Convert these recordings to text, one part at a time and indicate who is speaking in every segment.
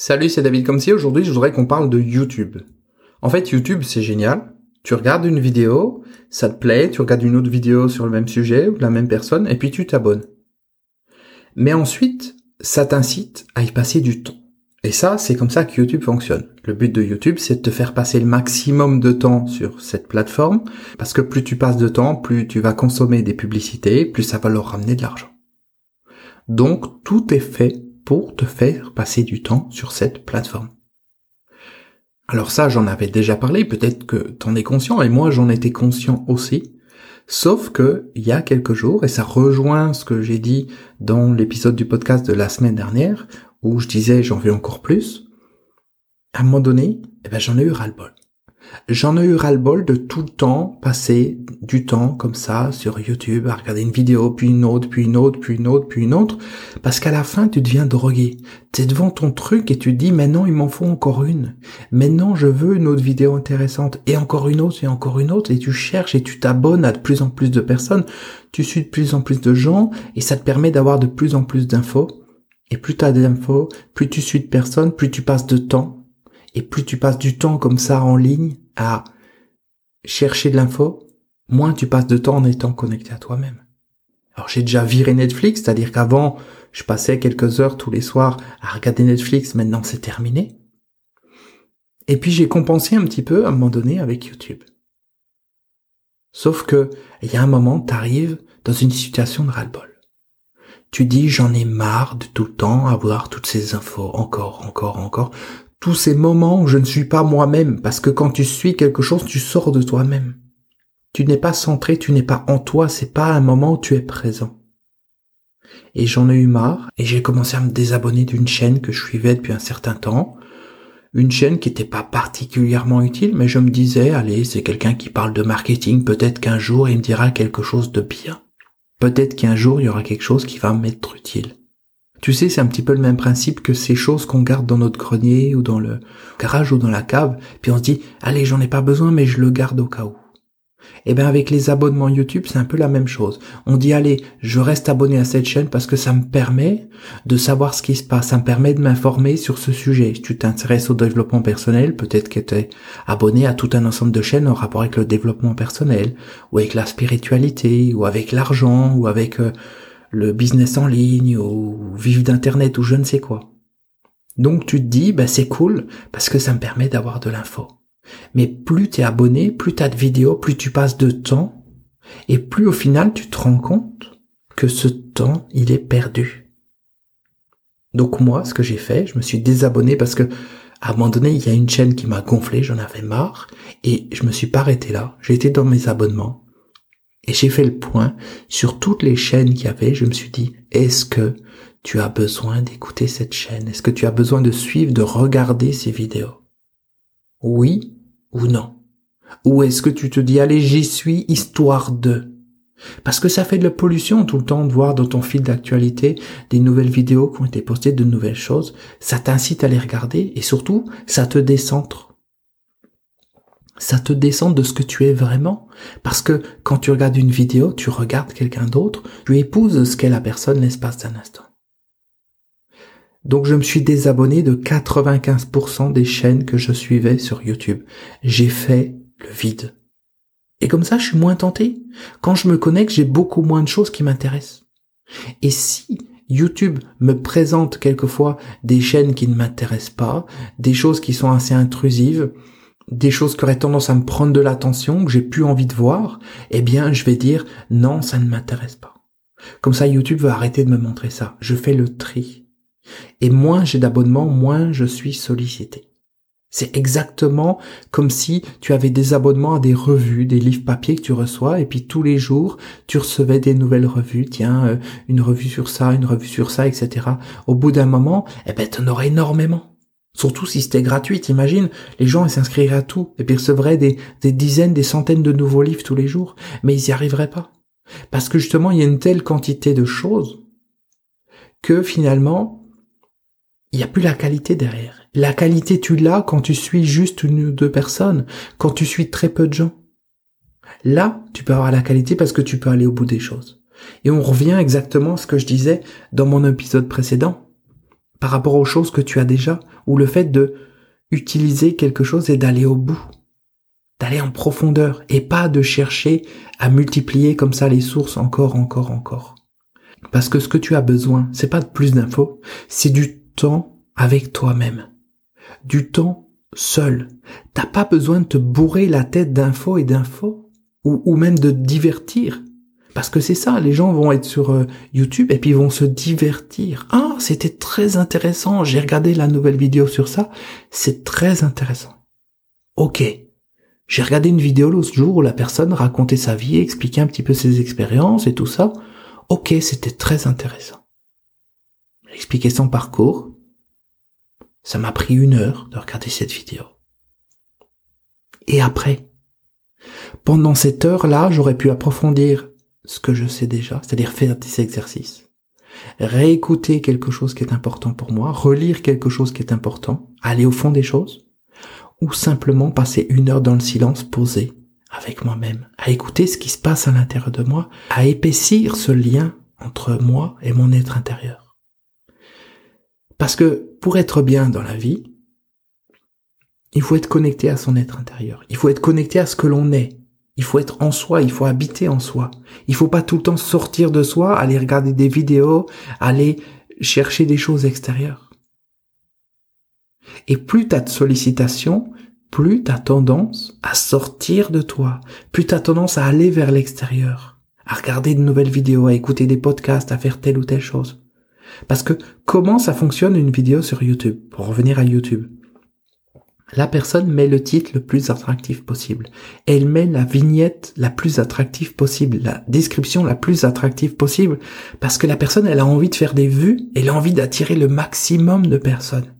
Speaker 1: Salut, c'est David Comsi. Aujourd'hui, je voudrais qu'on parle de YouTube. En fait, YouTube, c'est génial. Tu regardes une vidéo, ça te plaît, tu regardes une autre vidéo sur le même sujet ou la même personne, et puis tu t'abonnes. Mais ensuite, ça t'incite à y passer du temps. Et ça, c'est comme ça que YouTube fonctionne. Le but de YouTube, c'est de te faire passer le maximum de temps sur cette plateforme, parce que plus tu passes de temps, plus tu vas consommer des publicités, plus ça va leur ramener de l'argent. Donc, tout est fait pour te faire passer du temps sur cette plateforme. Alors ça, j'en avais déjà parlé, peut-être que t'en es conscient, et moi j'en étais conscient aussi. Sauf que, il y a quelques jours, et ça rejoint ce que j'ai dit dans l'épisode du podcast de la semaine dernière, où je disais j'en veux encore plus, à un moment donné, eh ben, j'en ai eu ras-le-bol. J'en ai eu ras-le-bol de tout le temps passer du temps comme ça sur YouTube à regarder une vidéo, puis une autre, puis une autre, puis une autre, puis une autre, parce qu'à la fin tu deviens drogué. T'es devant ton truc et tu te dis maintenant il m'en faut encore une. Maintenant je veux une autre vidéo intéressante et encore une autre et encore une autre et tu cherches et tu t'abonnes à de plus en plus de personnes, tu suis de plus en plus de gens et ça te permet d'avoir de plus en plus d'infos. Et plus t'as d'infos, plus tu suis de personnes, plus tu passes de temps et plus tu passes du temps comme ça en ligne à chercher de l'info, moins tu passes de temps en étant connecté à toi-même. Alors j'ai déjà viré Netflix, c'est-à-dire qu'avant, je passais quelques heures tous les soirs à regarder Netflix, maintenant c'est terminé. Et puis j'ai compensé un petit peu à un moment donné avec YouTube. Sauf que, il y a un moment, t'arrives dans une situation de ras-le-bol. Tu dis, j'en ai marre de tout le temps avoir toutes ces infos, encore, encore, encore tous ces moments où je ne suis pas moi-même, parce que quand tu suis quelque chose, tu sors de toi-même. Tu n'es pas centré, tu n'es pas en toi, c'est pas un moment où tu es présent. Et j'en ai eu marre, et j'ai commencé à me désabonner d'une chaîne que je suivais depuis un certain temps, une chaîne qui n'était pas particulièrement utile, mais je me disais, allez, c'est quelqu'un qui parle de marketing, peut-être qu'un jour il me dira quelque chose de bien. Peut-être qu'un jour il y aura quelque chose qui va m'être utile. Tu sais, c'est un petit peu le même principe que ces choses qu'on garde dans notre grenier ou dans le garage ou dans la cave, puis on se dit, allez, j'en ai pas besoin, mais je le garde au cas où. Eh bien, avec les abonnements YouTube, c'est un peu la même chose. On dit, allez, je reste abonné à cette chaîne parce que ça me permet de savoir ce qui se passe, ça me permet de m'informer sur ce sujet. Si tu t'intéresses au développement personnel, peut-être que tu es abonné à tout un ensemble de chaînes en rapport avec le développement personnel, ou avec la spiritualité, ou avec l'argent, ou avec... Euh, le business en ligne ou vivre d'internet ou je ne sais quoi. Donc tu te dis, bah, c'est cool parce que ça me permet d'avoir de l'info. Mais plus tu es abonné, plus tu as de vidéos, plus tu passes de temps, et plus au final tu te rends compte que ce temps, il est perdu. Donc moi, ce que j'ai fait, je me suis désabonné parce que à un moment donné, il y a une chaîne qui m'a gonflé, j'en avais marre, et je me suis pas arrêté là. Été dans mes abonnements, et j'ai fait le point sur toutes les chaînes qu'il y avait. Je me suis dit, est-ce que tu as besoin d'écouter cette chaîne? Est-ce que tu as besoin de suivre, de regarder ces vidéos? Oui ou non? Ou est-ce que tu te dis, allez, j'y suis, histoire de? Parce que ça fait de la pollution tout le temps de voir dans ton fil d'actualité des nouvelles vidéos qui ont été postées, de nouvelles choses. Ça t'incite à les regarder et surtout, ça te décentre ça te descend de ce que tu es vraiment? Parce que quand tu regardes une vidéo, tu regardes quelqu'un d'autre, tu épouses ce qu'est la personne l'espace d'un instant. Donc je me suis désabonné de 95% des chaînes que je suivais sur YouTube. J'ai fait le vide. Et comme ça, je suis moins tenté. Quand je me connecte, j'ai beaucoup moins de choses qui m'intéressent. Et si YouTube me présente quelquefois des chaînes qui ne m'intéressent pas, des choses qui sont assez intrusives, des choses qui auraient tendance à me prendre de l'attention, que j'ai plus envie de voir, eh bien, je vais dire non, ça ne m'intéresse pas. Comme ça, YouTube va arrêter de me montrer ça. Je fais le tri. Et moins j'ai d'abonnements, moins je suis sollicité. C'est exactement comme si tu avais des abonnements à des revues, des livres papier que tu reçois, et puis tous les jours, tu recevais des nouvelles revues, tiens, euh, une revue sur ça, une revue sur ça, etc. Au bout d'un moment, eh ben, en aurais énormément. Surtout si c'était gratuit, imagine, les gens ils s'inscriraient à tout et puis recevraient des, des dizaines, des centaines de nouveaux livres tous les jours, mais ils n'y arriveraient pas. Parce que justement, il y a une telle quantité de choses que finalement, il n'y a plus la qualité derrière. La qualité, tu l'as quand tu suis juste une ou deux personnes, quand tu suis très peu de gens. Là, tu peux avoir la qualité parce que tu peux aller au bout des choses. Et on revient exactement à ce que je disais dans mon épisode précédent par rapport aux choses que tu as déjà, ou le fait de utiliser quelque chose et d'aller au bout, d'aller en profondeur, et pas de chercher à multiplier comme ça les sources encore, encore, encore. Parce que ce que tu as besoin, c'est pas de plus d'infos, c'est du temps avec toi-même. Du temps seul. T'as pas besoin de te bourrer la tête d'infos et d'infos, ou, ou même de divertir. Parce que c'est ça, les gens vont être sur euh, YouTube et puis vont se divertir. Ah, c'était très intéressant, j'ai regardé la nouvelle vidéo sur ça, c'est très intéressant. Ok. J'ai regardé une vidéo l'autre jour où la personne racontait sa vie, expliquait un petit peu ses expériences et tout ça. Ok, c'était très intéressant. Expliquer son parcours. Ça m'a pris une heure de regarder cette vidéo. Et après, pendant cette heure-là, j'aurais pu approfondir ce que je sais déjà, c'est-à-dire faire des exercices, réécouter quelque chose qui est important pour moi, relire quelque chose qui est important, aller au fond des choses, ou simplement passer une heure dans le silence posé avec moi-même, à écouter ce qui se passe à l'intérieur de moi, à épaissir ce lien entre moi et mon être intérieur. Parce que pour être bien dans la vie, il faut être connecté à son être intérieur. Il faut être connecté à ce que l'on est, il faut être en soi, il faut habiter en soi. Il faut pas tout le temps sortir de soi, aller regarder des vidéos, aller chercher des choses extérieures. Et plus t'as de sollicitations, plus t'as tendance à sortir de toi, plus t'as tendance à aller vers l'extérieur, à regarder de nouvelles vidéos, à écouter des podcasts, à faire telle ou telle chose. Parce que comment ça fonctionne une vidéo sur YouTube? Pour revenir à YouTube la personne met le titre le plus attractif possible. Elle met la vignette la plus attractive possible, la description la plus attractive possible, parce que la personne, elle a envie de faire des vues, elle a envie d'attirer le maximum de personnes.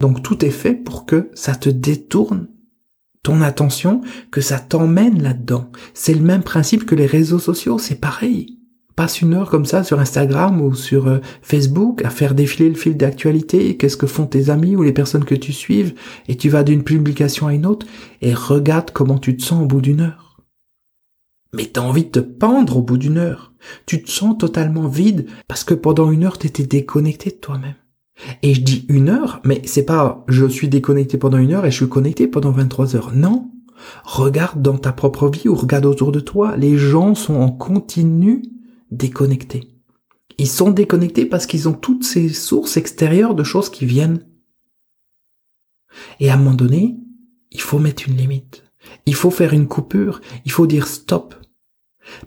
Speaker 1: Donc tout est fait pour que ça te détourne ton attention, que ça t'emmène là-dedans. C'est le même principe que les réseaux sociaux, c'est pareil passe une heure comme ça sur Instagram ou sur euh, Facebook à faire défiler le fil d'actualité, qu'est-ce que font tes amis ou les personnes que tu suives, et tu vas d'une publication à une autre, et regarde comment tu te sens au bout d'une heure. Mais t'as envie de te pendre au bout d'une heure. Tu te sens totalement vide parce que pendant une heure t'étais déconnecté de toi-même. Et je dis une heure, mais c'est pas je suis déconnecté pendant une heure et je suis connecté pendant 23 heures. Non. Regarde dans ta propre vie ou regarde autour de toi. Les gens sont en continu déconnectés. Ils sont déconnectés parce qu'ils ont toutes ces sources extérieures de choses qui viennent. Et à un moment donné, il faut mettre une limite. Il faut faire une coupure. Il faut dire stop.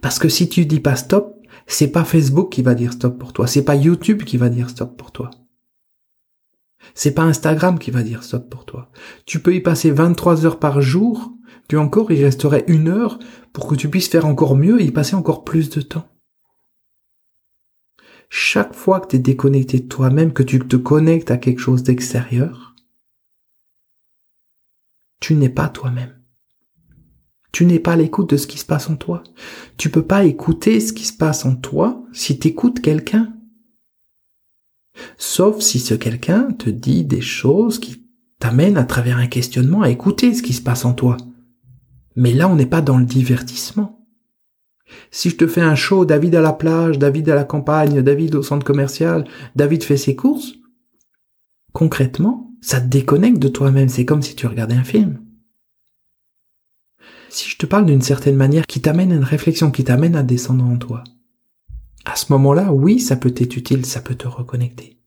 Speaker 1: Parce que si tu dis pas stop, c'est pas Facebook qui va dire stop pour toi. C'est pas YouTube qui va dire stop pour toi. C'est pas Instagram qui va dire stop pour toi. Tu peux y passer 23 heures par jour. Tu encore, il resterait une heure pour que tu puisses faire encore mieux et y passer encore plus de temps chaque fois que tu es déconnecté de toi-même, que tu te connectes à quelque chose d'extérieur, tu n'es pas toi-même. Tu n'es pas à l'écoute de ce qui se passe en toi. Tu peux pas écouter ce qui se passe en toi si tu écoutes quelqu'un. Sauf si ce quelqu'un te dit des choses qui t'amènent à travers un questionnement à écouter ce qui se passe en toi. Mais là, on n'est pas dans le divertissement. Si je te fais un show David à la plage, David à la campagne, David au centre commercial, David fait ses courses, concrètement, ça te déconnecte de toi-même. C'est comme si tu regardais un film. Si je te parle d'une certaine manière qui t'amène à une réflexion, qui t'amène à descendre en toi, à ce moment-là, oui, ça peut être utile, ça peut te reconnecter.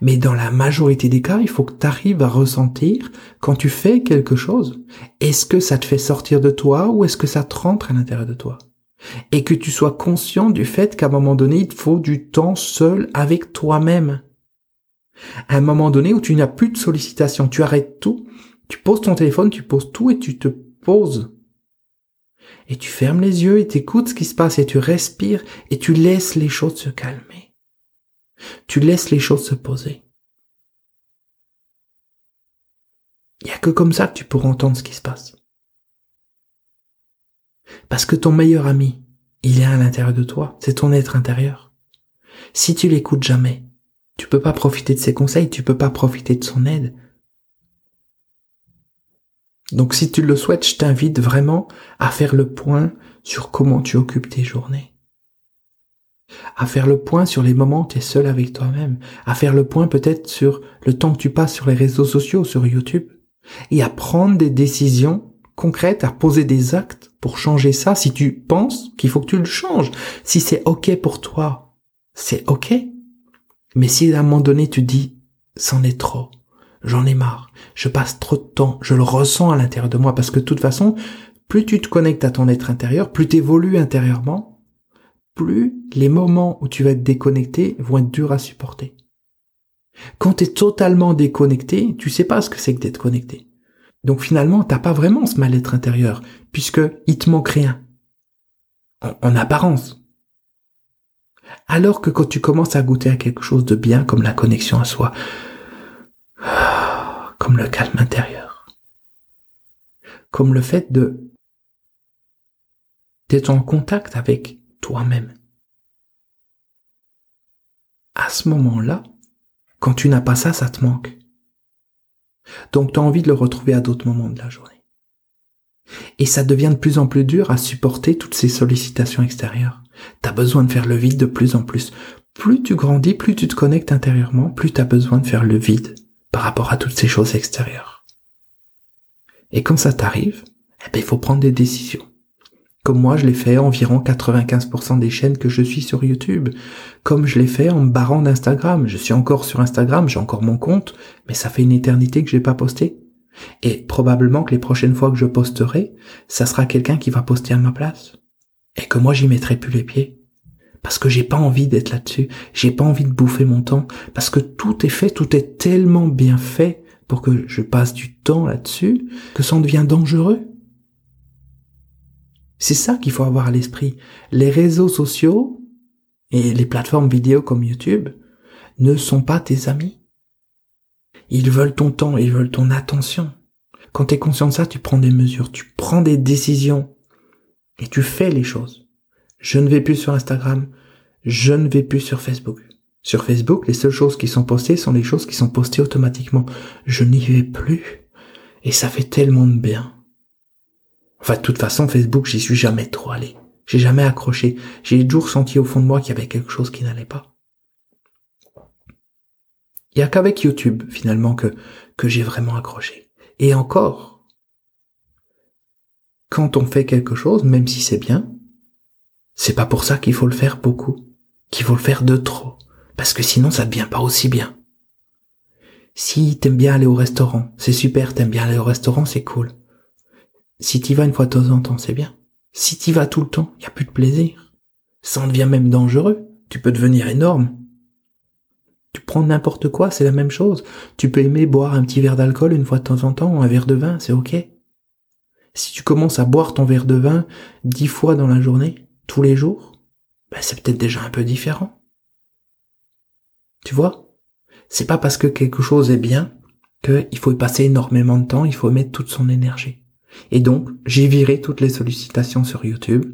Speaker 1: Mais dans la majorité des cas, il faut que tu arrives à ressentir quand tu fais quelque chose. Est-ce que ça te fait sortir de toi ou est-ce que ça te rentre à l'intérieur de toi? Et que tu sois conscient du fait qu'à un moment donné, il te faut du temps seul avec toi-même. À un moment donné où tu n'as plus de sollicitation, tu arrêtes tout, tu poses ton téléphone, tu poses tout et tu te poses. Et tu fermes les yeux et t'écoutes ce qui se passe et tu respires et tu laisses les choses se calmer. Tu laisses les choses se poser. Il n'y a que comme ça que tu pourras entendre ce qui se passe. Parce que ton meilleur ami, il est à l'intérieur de toi, c'est ton être intérieur. Si tu l'écoutes jamais, tu peux pas profiter de ses conseils, tu peux pas profiter de son aide. Donc si tu le souhaites, je t'invite vraiment à faire le point sur comment tu occupes tes journées. à faire le point sur les moments où tu es seul avec toi-même, à faire le point peut-être sur le temps que tu passes sur les réseaux sociaux, sur YouTube, et à prendre des décisions concrètes, à poser des actes pour changer ça si tu penses qu'il faut que tu le changes. Si c'est ok pour toi, c'est ok. Mais si à un moment donné tu dis, c'en est trop, j'en ai marre, je passe trop de temps, je le ressens à l'intérieur de moi, parce que de toute façon, plus tu te connectes à ton être intérieur, plus tu évolues intérieurement, plus les moments où tu vas être déconnecté vont être durs à supporter. Quand tu es totalement déconnecté, tu sais pas ce que c'est que d'être connecté. Donc finalement, t'as pas vraiment ce mal-être intérieur, puisque il te manque rien. en apparence. Alors que quand tu commences à goûter à quelque chose de bien comme la connexion à soi, comme le calme intérieur, comme le fait de d'être en contact avec toi-même. À ce moment-là, quand tu n'as pas ça, ça te manque. Donc tu as envie de le retrouver à d'autres moments de la journée. Et ça devient de plus en plus dur à supporter toutes ces sollicitations extérieures. Tu as besoin de faire le vide de plus en plus. Plus tu grandis, plus tu te connectes intérieurement, plus tu as besoin de faire le vide par rapport à toutes ces choses extérieures. Et quand ça t'arrive, eh ben, il faut prendre des décisions. Comme moi, je l'ai fait environ 95% des chaînes que je suis sur YouTube. Comme je l'ai fait en me barrant d'Instagram. Je suis encore sur Instagram, j'ai encore mon compte, mais ça fait une éternité que j'ai pas posté. Et probablement que les prochaines fois que je posterai, ça sera quelqu'un qui va poster à ma place. Et que moi j'y mettrai plus les pieds. Parce que j'ai pas envie d'être là-dessus. J'ai pas envie de bouffer mon temps. Parce que tout est fait, tout est tellement bien fait pour que je passe du temps là-dessus que ça en devient dangereux. C'est ça qu'il faut avoir à l'esprit. Les réseaux sociaux et les plateformes vidéo comme YouTube ne sont pas tes amis. Ils veulent ton temps, ils veulent ton attention. Quand tu es conscient de ça, tu prends des mesures, tu prends des décisions et tu fais les choses. Je ne vais plus sur Instagram, je ne vais plus sur Facebook. Sur Facebook, les seules choses qui sont postées sont les choses qui sont postées automatiquement. Je n'y vais plus. Et ça fait tellement de bien. Enfin, de toute façon, Facebook, j'y suis jamais trop allé. J'ai jamais accroché. J'ai toujours senti au fond de moi qu'il y avait quelque chose qui n'allait pas. Il y a qu'avec YouTube, finalement, que, que j'ai vraiment accroché. Et encore, quand on fait quelque chose, même si c'est bien, c'est pas pour ça qu'il faut le faire beaucoup, qu'il faut le faire de trop, parce que sinon ça devient pas aussi bien. Si t'aimes bien aller au restaurant, c'est super, t'aimes bien aller au restaurant, c'est cool. Si t'y vas une fois de temps en temps, c'est bien. Si t'y vas tout le temps, y a plus de plaisir. Ça en devient même dangereux. Tu peux devenir énorme. Tu prends n'importe quoi, c'est la même chose. Tu peux aimer boire un petit verre d'alcool une fois de temps en temps, un verre de vin, c'est ok. Si tu commences à boire ton verre de vin dix fois dans la journée, tous les jours, ben c'est peut-être déjà un peu différent. Tu vois? C'est pas parce que quelque chose est bien qu'il faut y passer énormément de temps, il faut mettre toute son énergie. Et donc, j'ai viré toutes les sollicitations sur YouTube.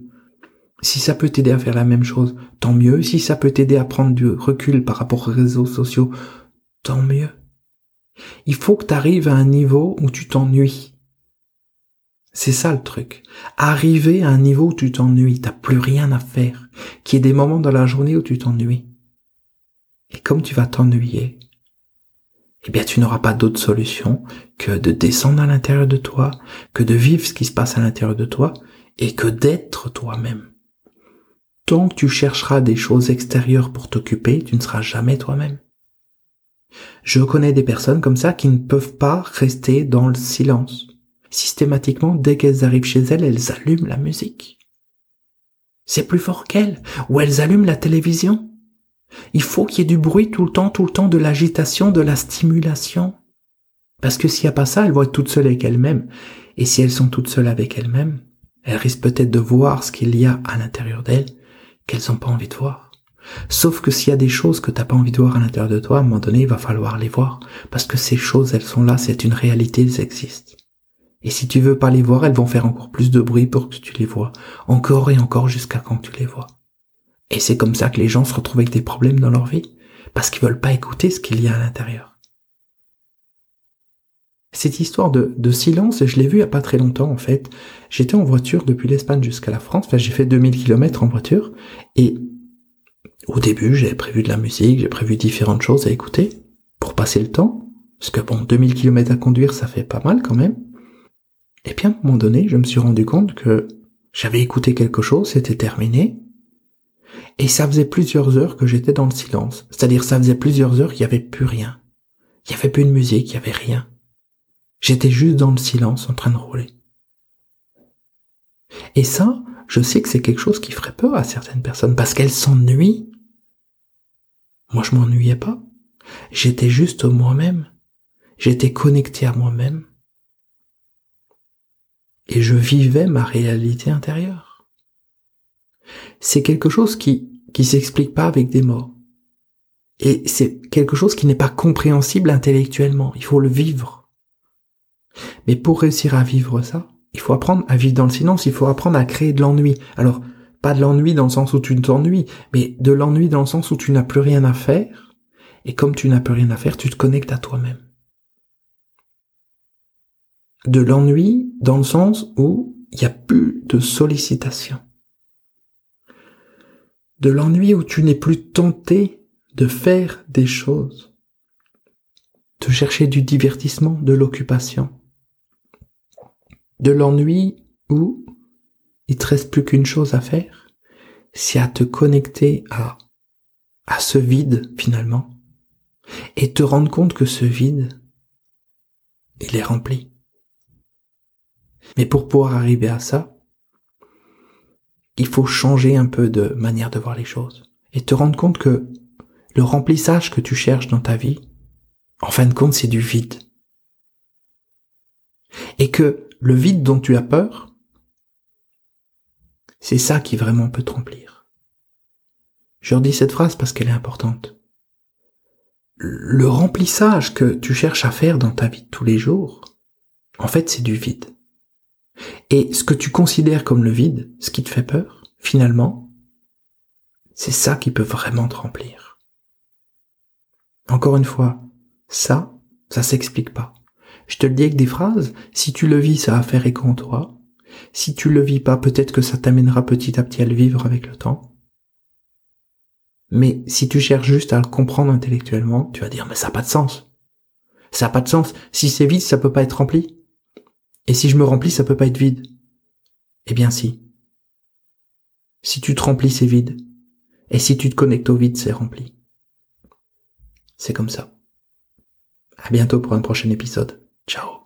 Speaker 1: Si ça peut t'aider à faire la même chose, tant mieux. Si ça peut t'aider à prendre du recul par rapport aux réseaux sociaux, tant mieux. Il faut que tu arrives à un niveau où tu t'ennuies. C'est ça le truc. Arriver à un niveau où tu t'ennuies, t'as plus rien à faire. Qu'il y ait des moments dans la journée où tu t'ennuies. Et comme tu vas t'ennuyer, eh bien tu n'auras pas d'autre solution que de descendre à l'intérieur de toi, que de vivre ce qui se passe à l'intérieur de toi, et que d'être toi-même. Tant que tu chercheras des choses extérieures pour t'occuper, tu ne seras jamais toi-même. Je connais des personnes comme ça qui ne peuvent pas rester dans le silence. Systématiquement, dès qu'elles arrivent chez elles, elles allument la musique. C'est plus fort qu'elles. Ou elles allument la télévision. Il faut qu'il y ait du bruit tout le temps, tout le temps, de l'agitation, de la stimulation. Parce que s'il n'y a pas ça, elles vont être toutes seules avec elles-mêmes. Et si elles sont toutes seules avec elles-mêmes, elles risquent peut-être de voir ce qu'il y a à l'intérieur d'elles qu'elles n'ont pas envie de voir. Sauf que s'il y a des choses que t'as pas envie de voir à l'intérieur de toi, à un moment donné, il va falloir les voir. Parce que ces choses, elles sont là, c'est une réalité, elles existent. Et si tu veux pas les voir, elles vont faire encore plus de bruit pour que tu les vois. Encore et encore jusqu'à quand tu les vois. Et c'est comme ça que les gens se retrouvent avec des problèmes dans leur vie, parce qu'ils veulent pas écouter ce qu'il y a à l'intérieur. Cette histoire de, silence, je l'ai vu il y a pas très longtemps en fait. J'étais en voiture depuis l'Espagne jusqu'à la France, enfin j'ai fait 2000 km en voiture, et Au début, j'avais prévu de la musique, j'ai prévu différentes choses à écouter pour passer le temps. Parce que bon, 2000 km à conduire, ça fait pas mal quand même. Et puis à un moment donné, je me suis rendu compte que j'avais écouté quelque chose, c'était terminé. Et ça faisait plusieurs heures que j'étais dans le silence. C'est-à-dire, ça faisait plusieurs heures qu'il n'y avait plus rien. Il n'y avait plus de musique, il n'y avait rien. J'étais juste dans le silence en train de rouler. Et ça, je sais que c'est quelque chose qui ferait peur à certaines personnes parce qu'elles s'ennuient. Moi, je m'ennuyais pas. J'étais juste moi-même. J'étais connecté à moi-même. Et je vivais ma réalité intérieure. C'est quelque chose qui, qui s'explique pas avec des mots. Et c'est quelque chose qui n'est pas compréhensible intellectuellement. Il faut le vivre. Mais pour réussir à vivre ça, il faut apprendre à vivre dans le silence, il faut apprendre à créer de l'ennui. Alors, pas de l'ennui dans le sens où tu t'ennuies, mais de l'ennui dans le sens où tu n'as plus rien à faire. Et comme tu n'as plus rien à faire, tu te connectes à toi-même. De l'ennui dans le sens où il n'y a plus de sollicitation. De l'ennui où tu n'es plus tenté de faire des choses, de chercher du divertissement, de l'occupation de l'ennui où il te reste plus qu'une chose à faire, c'est à te connecter à, à ce vide finalement, et te rendre compte que ce vide, il est rempli. Mais pour pouvoir arriver à ça, il faut changer un peu de manière de voir les choses et te rendre compte que le remplissage que tu cherches dans ta vie, en fin de compte, c'est du vide. Et que le vide dont tu as peur, c'est ça qui vraiment peut te remplir. Je redis cette phrase parce qu'elle est importante. Le remplissage que tu cherches à faire dans ta vie tous les jours, en fait, c'est du vide. Et ce que tu considères comme le vide, ce qui te fait peur, finalement, c'est ça qui peut vraiment te remplir. Encore une fois, ça, ça s'explique pas. Je te le dis avec des phrases. Si tu le vis, ça va faire écho en toi. Si tu le vis pas, peut-être que ça t'amènera petit à petit à le vivre avec le temps. Mais si tu cherches juste à le comprendre intellectuellement, tu vas dire, mais ça n'a pas de sens. Ça n'a pas de sens. Si c'est vide, ça peut pas être rempli. Et si je me remplis, ça peut pas être vide. Eh bien si. Si tu te remplis, c'est vide. Et si tu te connectes au vide, c'est rempli. C'est comme ça. À bientôt pour un prochain épisode. Ciao